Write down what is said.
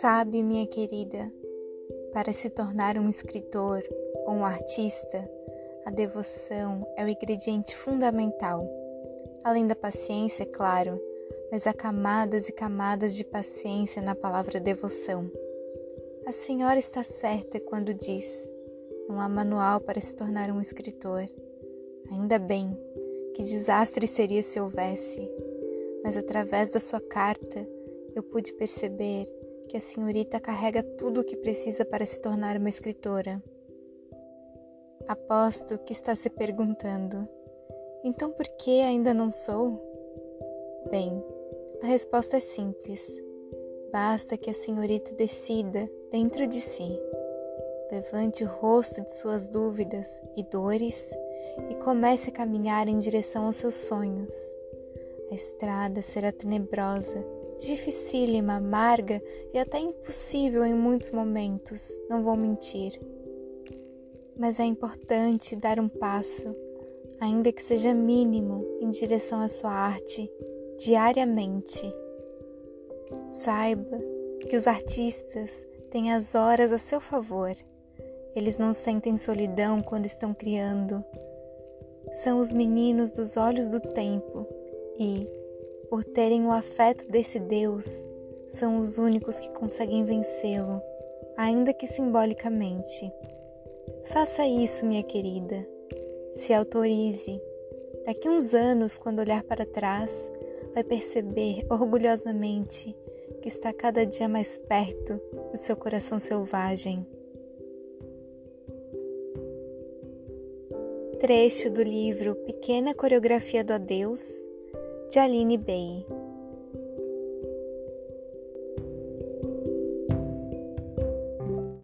Sabe, minha querida, para se tornar um escritor ou um artista, a devoção é o ingrediente fundamental. Além da paciência, é claro, mas há camadas e camadas de paciência na palavra devoção. A senhora está certa quando diz: não há manual para se tornar um escritor. Ainda bem, que desastre seria se houvesse, mas através da sua carta eu pude perceber que a senhorita carrega tudo o que precisa para se tornar uma escritora. Aposto que está se perguntando: então por que ainda não sou? Bem, a resposta é simples. Basta que a senhorita decida dentro de si. Levante o rosto de suas dúvidas e dores e comece a caminhar em direção aos seus sonhos. A estrada será tenebrosa dificílima, amarga e até impossível em muitos momentos, não vou mentir. Mas é importante dar um passo, ainda que seja mínimo, em direção à sua arte, diariamente. Saiba que os artistas têm as horas a seu favor. Eles não sentem solidão quando estão criando. São os meninos dos olhos do tempo e, por terem o afeto desse Deus, são os únicos que conseguem vencê-lo, ainda que simbolicamente. Faça isso, minha querida. Se autorize. Daqui uns anos, quando olhar para trás, vai perceber orgulhosamente que está cada dia mais perto do seu coração selvagem. Trecho do livro Pequena Coreografia do Adeus de Aline Bey.